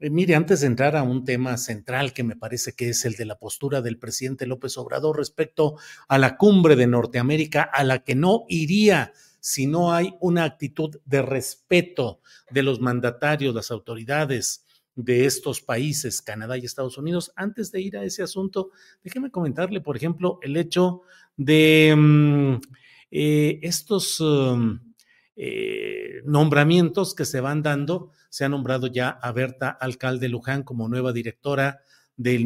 Eh, mire, antes de entrar a un tema central que me parece que es el de la postura del presidente López Obrador respecto a la cumbre de Norteamérica, a la que no iría si no hay una actitud de respeto de los mandatarios, las autoridades de estos países, Canadá y Estados Unidos. Antes de ir a ese asunto, déjeme comentarle, por ejemplo, el hecho de mm, eh, estos um, eh, nombramientos que se van dando. Se ha nombrado ya a Berta Alcalde Luján como nueva directora del,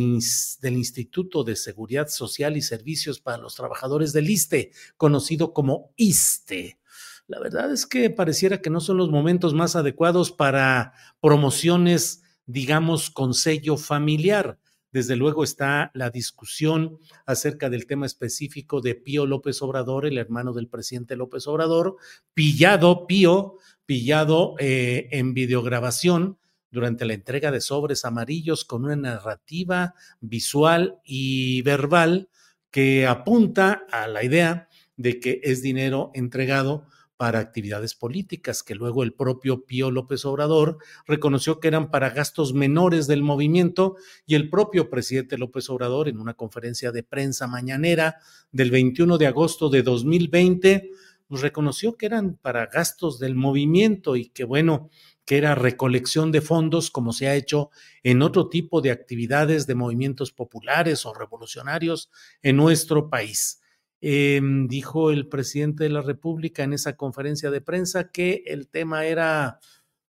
del, Instituto de Seguridad Social y Servicios para los Trabajadores del ISTE, conocido como ISTE. La verdad es que pareciera que no son los momentos más adecuados para promociones, digamos, con sello familiar. Desde luego está la discusión acerca del tema específico de Pío López Obrador, el hermano del presidente López Obrador, pillado, Pío, pillado eh, en videograbación durante la entrega de sobres amarillos con una narrativa visual y verbal que apunta a la idea de que es dinero entregado para actividades políticas, que luego el propio Pío López Obrador reconoció que eran para gastos menores del movimiento y el propio presidente López Obrador en una conferencia de prensa mañanera del 21 de agosto de 2020 pues reconoció que eran para gastos del movimiento y que bueno, que era recolección de fondos como se ha hecho en otro tipo de actividades de movimientos populares o revolucionarios en nuestro país. Eh, dijo el presidente de la República en esa conferencia de prensa que el tema era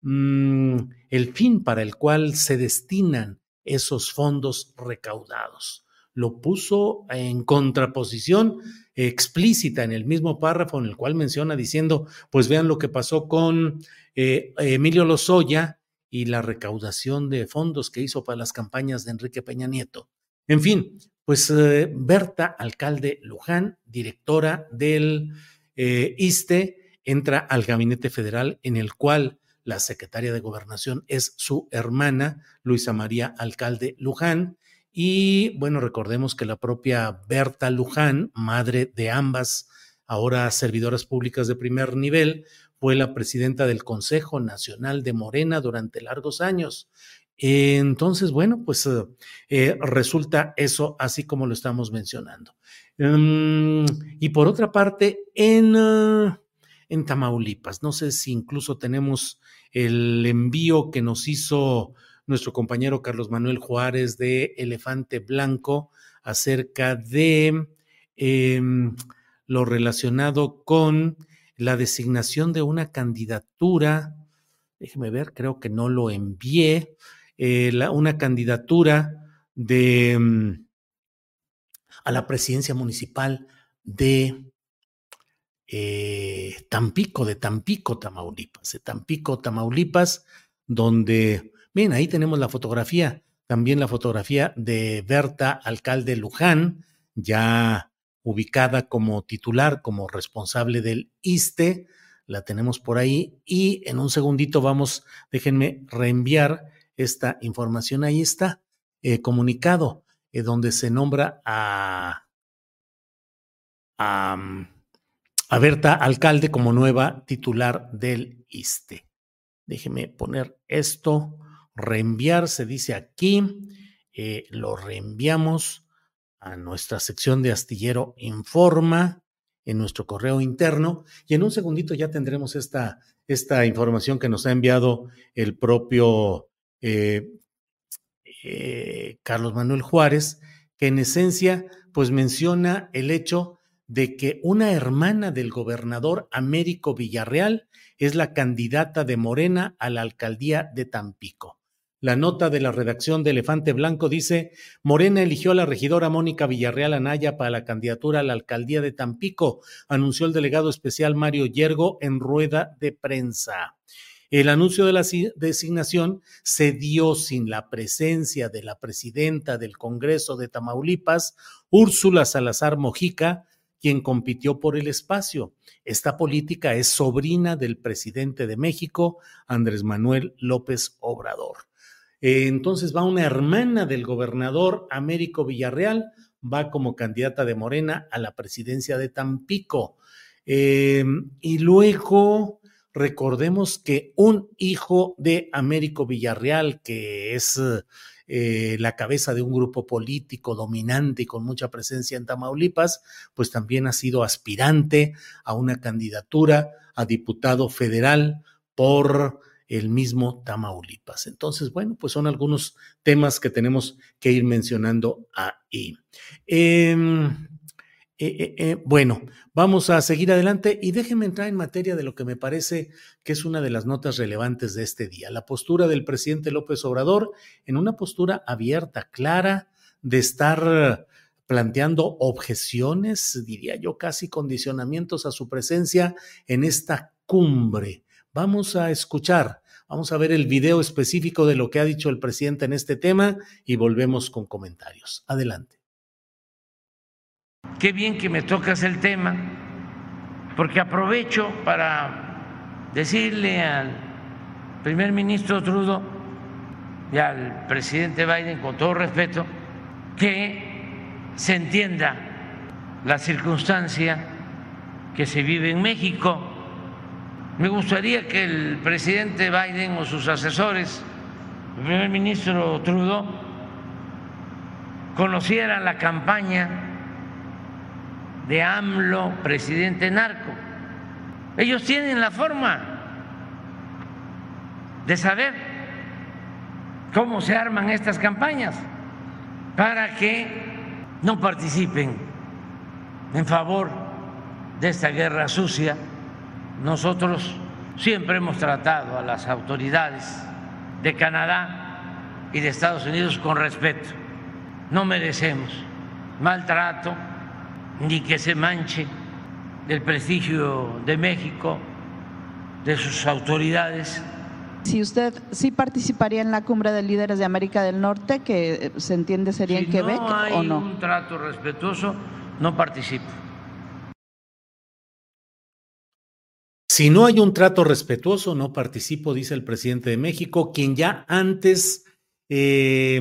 mmm, el fin para el cual se destinan esos fondos recaudados. Lo puso en contraposición explícita en el mismo párrafo en el cual menciona diciendo, pues vean lo que pasó con eh, Emilio Lozoya y la recaudación de fondos que hizo para las campañas de Enrique Peña Nieto. En fin, pues eh, Berta, alcalde Luján, directora del eh, ISTE, entra al gabinete federal en el cual la secretaria de gobernación es su hermana, Luisa María Alcalde Luján. Y bueno, recordemos que la propia Berta Luján, madre de ambas, ahora servidoras públicas de primer nivel, fue la presidenta del Consejo Nacional de Morena durante largos años. Entonces, bueno, pues eh, eh, resulta eso así como lo estamos mencionando. Um, y por otra parte, en, uh, en Tamaulipas, no sé si incluso tenemos el envío que nos hizo nuestro compañero Carlos Manuel Juárez de Elefante Blanco acerca de eh, lo relacionado con la designación de una candidatura. Déjeme ver, creo que no lo envié eh, una candidatura de um, a la presidencia municipal de eh, Tampico, de Tampico, Tamaulipas, de Tampico, Tamaulipas, donde, bien, ahí tenemos la fotografía, también la fotografía de Berta Alcalde Luján, ya ubicada como titular, como responsable del ISTE, la tenemos por ahí, y en un segundito vamos, déjenme reenviar esta información. Ahí está, eh, comunicado, eh, donde se nombra a, mm, a, Berta Alcalde como nueva titular del ISTE. Déjeme poner esto reenviar, se dice aquí, eh, lo reenviamos a nuestra sección de Astillero Informa en nuestro correo interno y en un segundito ya tendremos esta, esta información que nos ha enviado el propio eh, eh, Carlos Manuel Juárez, que en esencia pues menciona el hecho de que una hermana del gobernador Américo Villarreal es la candidata de Morena a la alcaldía de Tampico. La nota de la redacción de Elefante Blanco dice, Morena eligió a la regidora Mónica Villarreal Anaya para la candidatura a la alcaldía de Tampico, anunció el delegado especial Mario Yergo en rueda de prensa. El anuncio de la designación se dio sin la presencia de la presidenta del Congreso de Tamaulipas, Úrsula Salazar Mojica, quien compitió por el espacio. Esta política es sobrina del presidente de México, Andrés Manuel López Obrador. Eh, entonces va una hermana del gobernador Américo Villarreal, va como candidata de Morena a la presidencia de Tampico. Eh, y luego recordemos que un hijo de Américo Villarreal, que es eh, la cabeza de un grupo político dominante y con mucha presencia en Tamaulipas, pues también ha sido aspirante a una candidatura a diputado federal por el mismo Tamaulipas. Entonces, bueno, pues son algunos temas que tenemos que ir mencionando ahí. Em, eh, eh, eh, bueno, vamos a seguir adelante y déjenme entrar en materia de lo que me parece que es una de las notas relevantes de este día, la postura del presidente López Obrador en una postura abierta, clara, de estar planteando objeciones, diría yo casi condicionamientos a su presencia en esta cumbre Vamos a escuchar, vamos a ver el video específico de lo que ha dicho el presidente en este tema y volvemos con comentarios. Adelante. Qué bien que me tocas el tema, porque aprovecho para decirle al primer ministro Trudeau y al presidente Biden, con todo respeto, que se entienda la circunstancia que se vive en México. Me gustaría que el presidente Biden o sus asesores, el primer ministro Trudeau, conocieran la campaña de AMLO, presidente narco. Ellos tienen la forma de saber cómo se arman estas campañas para que no participen en favor de esta guerra sucia nosotros siempre hemos tratado a las autoridades de Canadá y de Estados Unidos con respeto. No merecemos maltrato ni que se manche el prestigio de México, de sus autoridades. Si usted sí participaría en la cumbre de líderes de América del Norte, que se entiende sería en Quebec o no? un trato respetuoso, no participo. Si no hay un trato respetuoso, no participo, dice el presidente de México, quien ya antes eh,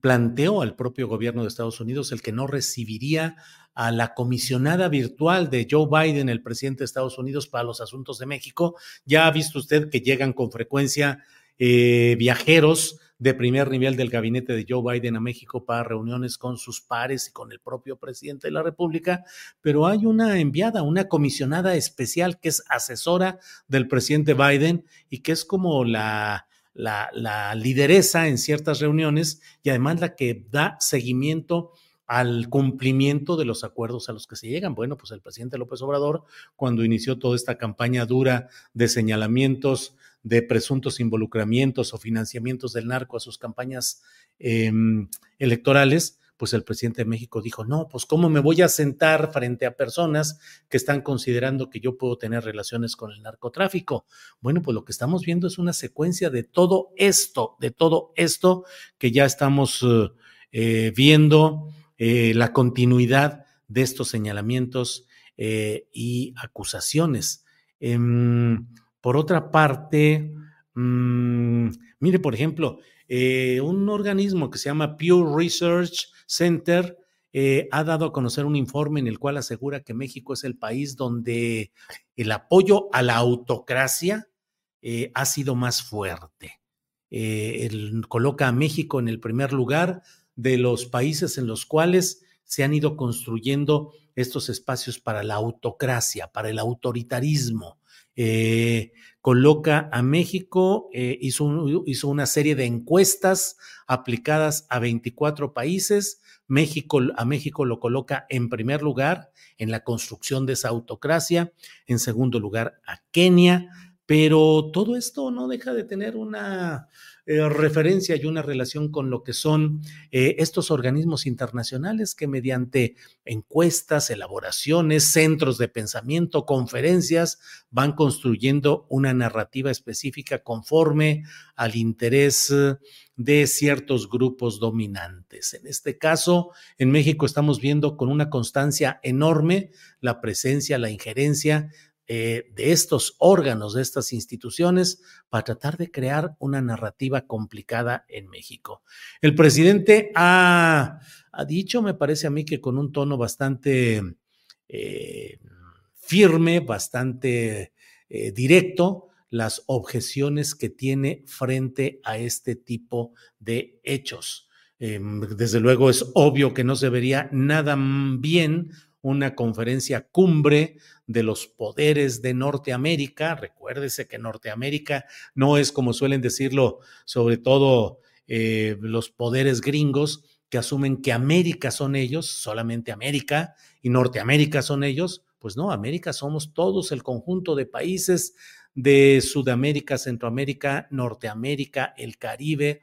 planteó al propio gobierno de Estados Unidos el que no recibiría a la comisionada virtual de Joe Biden, el presidente de Estados Unidos para los asuntos de México. Ya ha visto usted que llegan con frecuencia eh, viajeros de primer nivel del gabinete de Joe Biden a México para reuniones con sus pares y con el propio presidente de la República, pero hay una enviada, una comisionada especial que es asesora del presidente Biden y que es como la, lideresa en ciertas reuniones y además la que da seguimiento al cumplimiento de los acuerdos a los que se llegan. Bueno, pues el presidente López Obrador, cuando inició toda esta campaña dura de señalamientos de presuntos involucramientos o financiamientos del narco a sus campañas em, electorales, pues el presidente de México dijo, no, pues cómo me voy a sentar frente a personas que están considerando que yo puedo tener relaciones con el narcotráfico. Bueno, pues lo que estamos viendo es una secuencia de todo esto, de todo esto que ya estamos eh, viendo, eh, la continuidad de estos señalamientos eh, y acusaciones. Em, por otra parte, mmm, mire, por ejemplo, eh, un organismo que se llama Pew Research Center ha dado a conocer un informe en el cual asegura que México es el país donde el apoyo a la autocracia ha sido más fuerte. coloca a México en el primer lugar de los países en los cuales se han ido construyendo estos espacios para la autocracia, para el autoritarismo. Eh, coloca a México, eh, hizo, hizo, una serie de encuestas aplicadas a 24 países. México, a México lo coloca en primer lugar en la construcción de esa autocracia, en segundo lugar a Kenia, pero todo esto no deja de tener una eh, referencia y una relación con lo que son eh, estos organismos internacionales que mediante encuestas, elaboraciones, centros de pensamiento, conferencias, van construyendo una narrativa específica conforme al interés de ciertos grupos dominantes. En este caso, en México estamos viendo con una constancia enorme la presencia, la injerencia eh, de estos órganos, de estas instituciones, para tratar de crear una narrativa complicada en México. El presidente ha, dicho, me parece a mí que con un tono bastante eh, firme, bastante eh, directo, las objeciones que tiene frente a este tipo de hechos. Em, desde luego es obvio que no se vería nada bien una conferencia cumbre de los poderes de Norteamérica. Recuérdese que Norteamérica no es como suelen decirlo, sobre todo eh, los poderes gringos que asumen que América son ellos, solamente América, y Norteamérica son ellos. Pues no, América somos todos el conjunto de países de Sudamérica, Centroamérica, Norteamérica, el Caribe,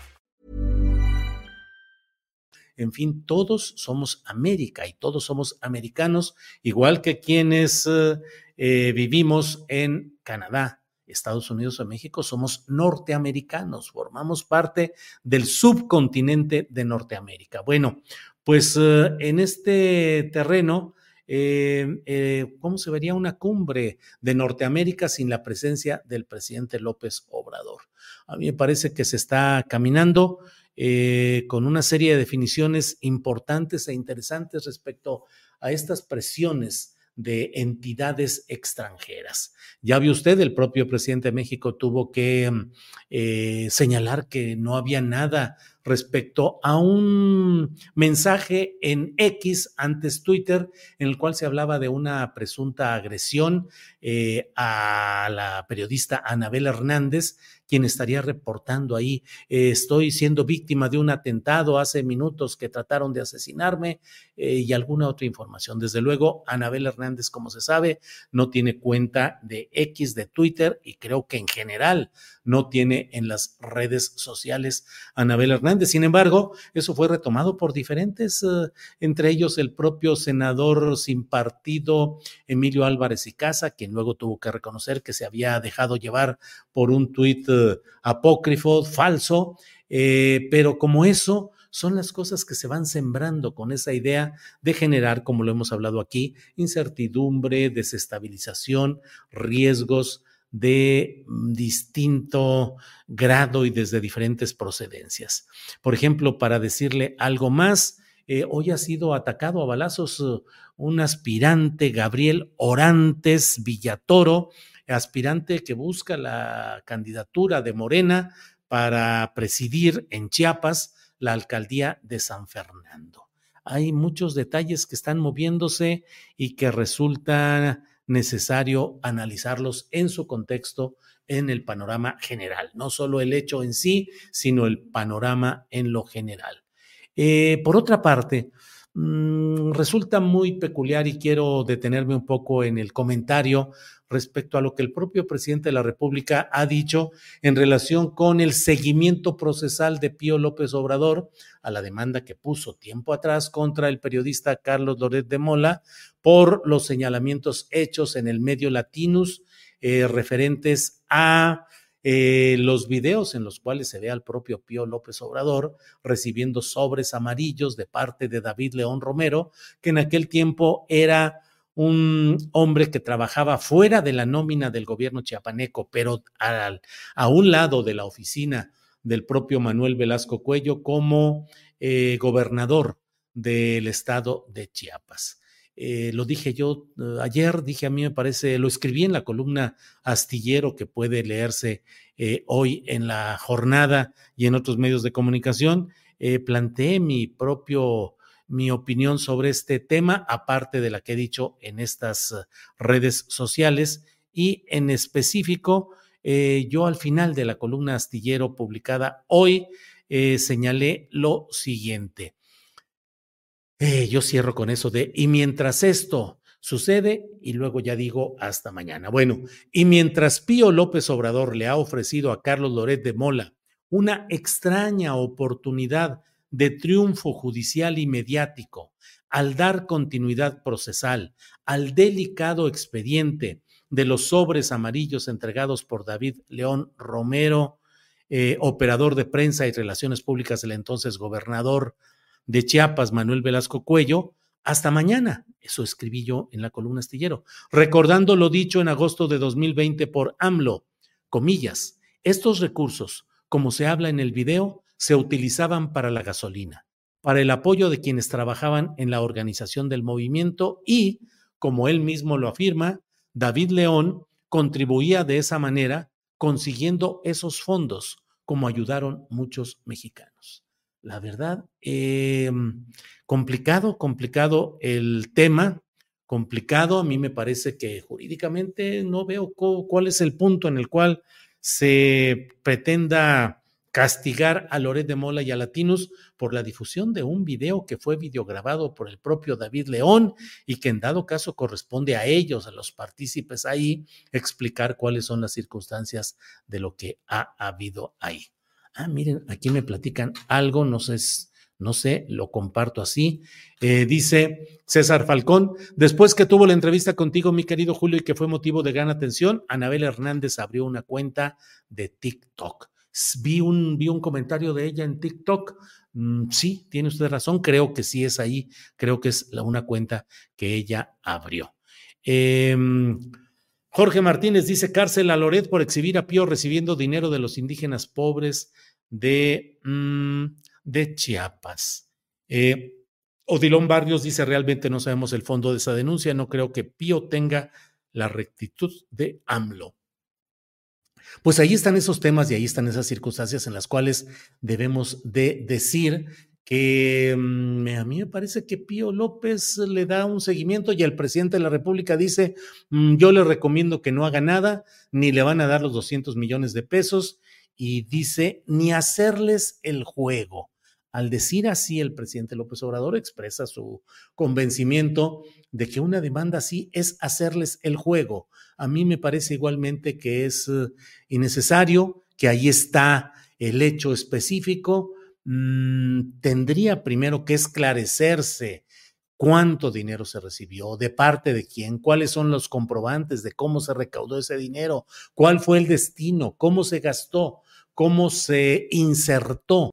En fin, todos somos América y todos somos americanos, igual que quienes eh, eh, vivimos en Canadá, Estados Unidos o México, somos norteamericanos, formamos parte del subcontinente de Norteamérica. Bueno, pues eh, en este terreno, ¿cómo se vería una cumbre de Norteamérica sin la presencia del presidente López Obrador? A mí me parece que se está caminando eh, con una serie de definiciones importantes e interesantes respecto a estas presiones de entidades extranjeras. Ya vio usted, el propio presidente de México tuvo que eh, señalar que no había nada respecto a un mensaje en X, antes Twitter, en el cual se hablaba de una presunta agresión eh, a la periodista Anabel Hernández, quien estaría reportando ahí, eh, estoy siendo víctima de un atentado hace minutos que trataron de asesinarme eh, y alguna otra información. Desde luego, Anabel Hernández, como se sabe, no tiene cuenta de X de Twitter y creo que en general no tiene en las redes sociales Anabel Hernández. Sin embargo, eso fue retomado por diferentes, eh, entre ellos el propio senador sin partido Emilio Álvarez y Casa, quien luego tuvo que reconocer que se había dejado llevar por un tuit apócrifo, falso, eh, pero como eso son las cosas que se van sembrando con esa idea de generar, como lo hemos hablado aquí, incertidumbre, desestabilización, riesgos de mm, distinto grado y desde diferentes procedencias. Por ejemplo, para decirle algo más, eh, hoy ha sido atacado a balazos uh, un aspirante, Gabriel Orantes Villatoro, aspirante que busca la candidatura de Morena para presidir en Chiapas la alcaldía de San Fernando. Hay muchos detalles que están moviéndose y que resulta necesario analizarlos en su contexto en el panorama general, no solo el hecho en sí, sino el panorama en lo general. Eh, por otra parte, mm, resulta muy peculiar y quiero detenerme un poco en el comentario respecto a lo que el propio presidente de la República ha dicho en relación con el seguimiento procesal de Pío López Obrador a la demanda que puso tiempo atrás contra el periodista Carlos Loret de Mola por los señalamientos hechos en el medio Latinus eh, referentes a eh, los videos en los cuales se ve al propio Pío López Obrador recibiendo sobres amarillos de parte de David León Romero, que en aquel tiempo era un hombre que trabajaba fuera de la nómina del gobierno chiapaneco, pero a un lado de la oficina del propio Manuel Velasco Cuello como eh, gobernador del estado de Chiapas. Eh, lo dije yo eh, ayer, dije a mí me parece, lo escribí en la columna astillero que puede leerse eh, hoy en la jornada y en otros medios de comunicación. planteé mi propio, mi opinión sobre este tema, aparte de la que he dicho en estas redes sociales y en específico, yo al final de la columna astillero publicada hoy señalé lo siguiente. Eh, yo cierro con eso de, y mientras esto sucede, y luego ya digo hasta mañana. Bueno, y mientras Pío López Obrador le ha ofrecido a Carlos Loret de Mola una extraña oportunidad de triunfo judicial y mediático, al dar continuidad procesal al delicado expediente de los sobres amarillos entregados por David León Romero, eh, operador de prensa y relaciones públicas del entonces gobernador de Chiapas, Manuel Velasco Cuello, hasta mañana. Eso escribí yo en la columna astillero, recordando lo dicho en agosto de 2020 por AMLO, comillas, estos recursos, como se habla en el video, se utilizaban para la gasolina, para el apoyo de quienes trabajaban en la organización del movimiento y, como él mismo lo afirma, David León contribuía de esa manera consiguiendo esos fondos, como ayudaron muchos mexicanos la verdad, em, complicado, complicado el tema, complicado. A mí me parece que jurídicamente no veo cuál es el punto en el cual se pretenda castigar a Loret de Mola y a Latinos por la difusión de un video que fue videograbado por el propio David León y que en dado caso corresponde a ellos, a los partícipes ahí, explicar cuáles son las circunstancias de lo que ha habido ahí. Ah, miren, aquí me platican algo, no sé, no sé, lo comparto así. Eh, dice César Falcón, después que tuvo la entrevista contigo, mi querido Julio, y que fue motivo de gran atención, Anabel Hernández abrió una cuenta de TikTok. Vi un, vi un comentario de ella en TikTok. Mm, sí, tiene usted razón, creo que sí es ahí, creo que es una cuenta que ella abrió. Eh, Jorge Martínez dice cárcel a Loret por exhibir a Pío recibiendo dinero de los indígenas pobres de, mm, Chiapas. Eh, Odilón Barrios dice realmente no sabemos el fondo de esa denuncia, no creo que Pío tenga la rectitud de AMLO. Pues ahí están esos temas y ahí están esas circunstancias en las cuales debemos de decir que mm, a mí me parece que Pío López le da un seguimiento y el presidente de la República dice, mm, yo le recomiendo que no haga nada, ni le van a dar los 200 millones de pesos, y dice, ni hacerles el juego. Al decir así, el presidente López Obrador expresa su convencimiento de que una demanda así es hacerles el juego. A mí me parece igualmente que es eh, innecesario, que ahí está el hecho específico, Mm, tendría primero que esclarecerse cuánto dinero se recibió, de parte de quién, cuáles son los comprobantes de cómo se recaudó ese dinero, cuál fue el destino, cómo se gastó, cómo se insertó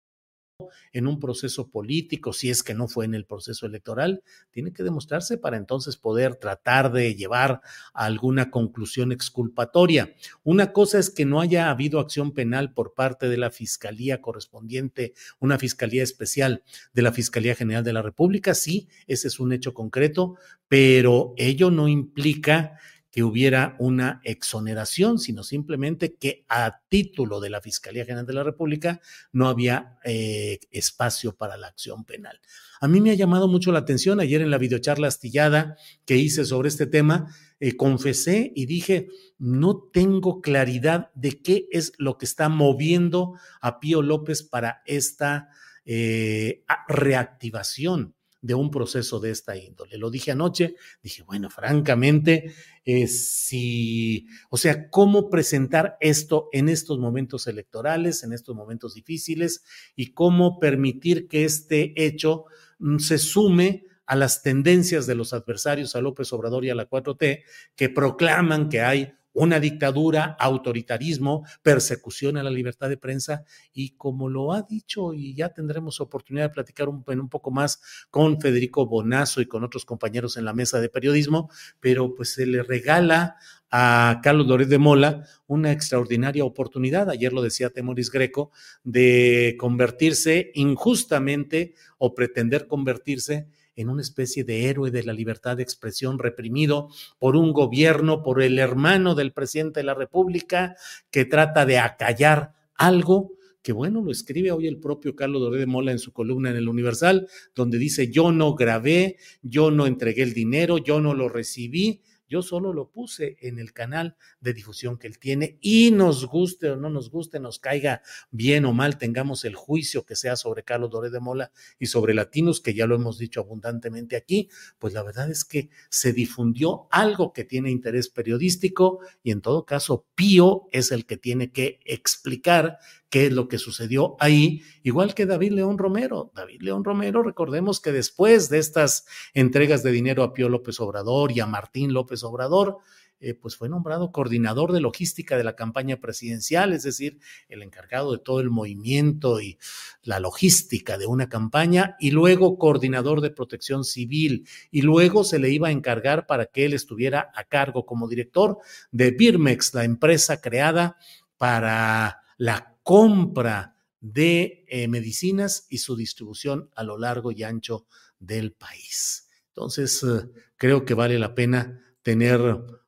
en un proceso político, si es que no fue en el proceso electoral, tiene que demostrarse para entonces poder tratar de llevar a alguna conclusión exculpatoria. Una cosa es que no haya habido acción penal por parte de la Fiscalía correspondiente, una Fiscalía especial de la Fiscalía General de la República, sí, ese es un hecho concreto, pero ello no implica que hubiera una exoneración, sino simplemente que a título de la Fiscalía General de la República no había eh, espacio para la acción penal. A mí me ha llamado mucho la atención ayer en la videocharla astillada que hice sobre este tema, eh, confesé y dije, no tengo claridad de qué es lo que está moviendo a Pío López para esta eh, reactivación de un proceso de esta índole. Lo dije anoche, dije, bueno, francamente, eh, si, o sea, cómo presentar esto en estos momentos electorales, en estos momentos difíciles, y cómo permitir que este hecho mm, se sume a las tendencias de los adversarios a López Obrador y a la 4T, que proclaman que hay una dictadura, autoritarismo, persecución a la libertad de prensa. Y como lo ha dicho y ya tendremos oportunidad de platicar un, un poco más con Federico Bonazo y con otros compañeros en la mesa de periodismo, pero pues se le regala a Carlos Loret de Mola una extraordinaria oportunidad, ayer lo decía Temoris Greco, de convertirse injustamente o pretender convertirse en una especie de héroe de la libertad de expresión reprimido por un gobierno, por el hermano del presidente de la República, que trata de acallar algo que bueno, lo escribe hoy el propio Carlos Doré de Mola en su columna en el Universal, donde dice, yo no grabé, yo no entregué el dinero, yo no lo recibí, yo solo lo puse en el canal de difusión que él tiene y nos guste o no nos guste, nos caiga bien o mal, tengamos el juicio que sea sobre Carlos Doré de Mola y sobre Latinos, que ya lo hemos dicho abundantemente aquí, pues la verdad es que se difundió algo que tiene interés periodístico y en todo caso Pío es el que tiene que explicar qué es lo que sucedió ahí, igual que David León Romero. David León Romero, recordemos que después de estas entregas de dinero a Pío López Obrador y a Martín López Obrador, eh, pues fue nombrado coordinador de logística de la campaña presidencial, es decir, el encargado de todo el movimiento y la logística de una campaña, y luego coordinador de protección civil, y luego se le iba a encargar para que él estuviera a cargo como director de Birmex, la empresa creada para la compra de eh, medicinas y su distribución a lo largo y ancho del país. Entonces, eh, creo que vale la pena tener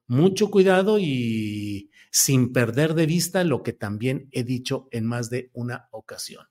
mucho cuidado y sin perder de vista lo que también he dicho en más de una ocasión.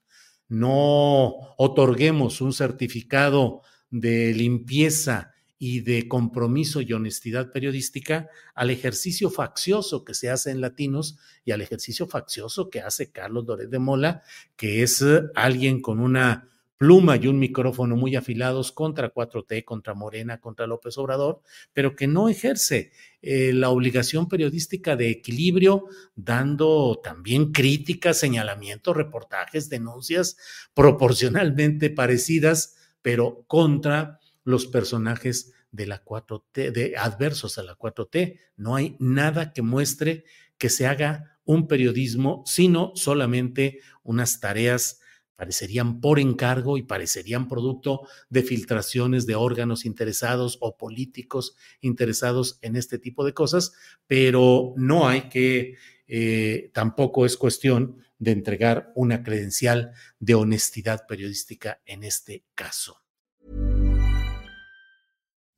No otorguemos un certificado de limpieza y de compromiso y honestidad periodística al ejercicio faccioso que se hace en Latinos y al ejercicio faccioso que hace Carlos Doret de Mola, que es eh, alguien con una pluma y un micrófono muy afilados contra 4T, contra Morena, contra López Obrador, pero que no ejerce eh, la obligación periodística de equilibrio, dando también críticas, señalamientos, reportajes, denuncias proporcionalmente parecidas, pero contra los personajes de la 4T, de adversos a la 4T. No hay nada que muestre que se haga un periodismo, sino solamente unas tareas parecerían por encargo y parecerían producto de filtraciones de órganos interesados o políticos interesados en este tipo de cosas, pero no hay que, eh, tampoco es cuestión de entregar una credencial de honestidad periodística en este caso.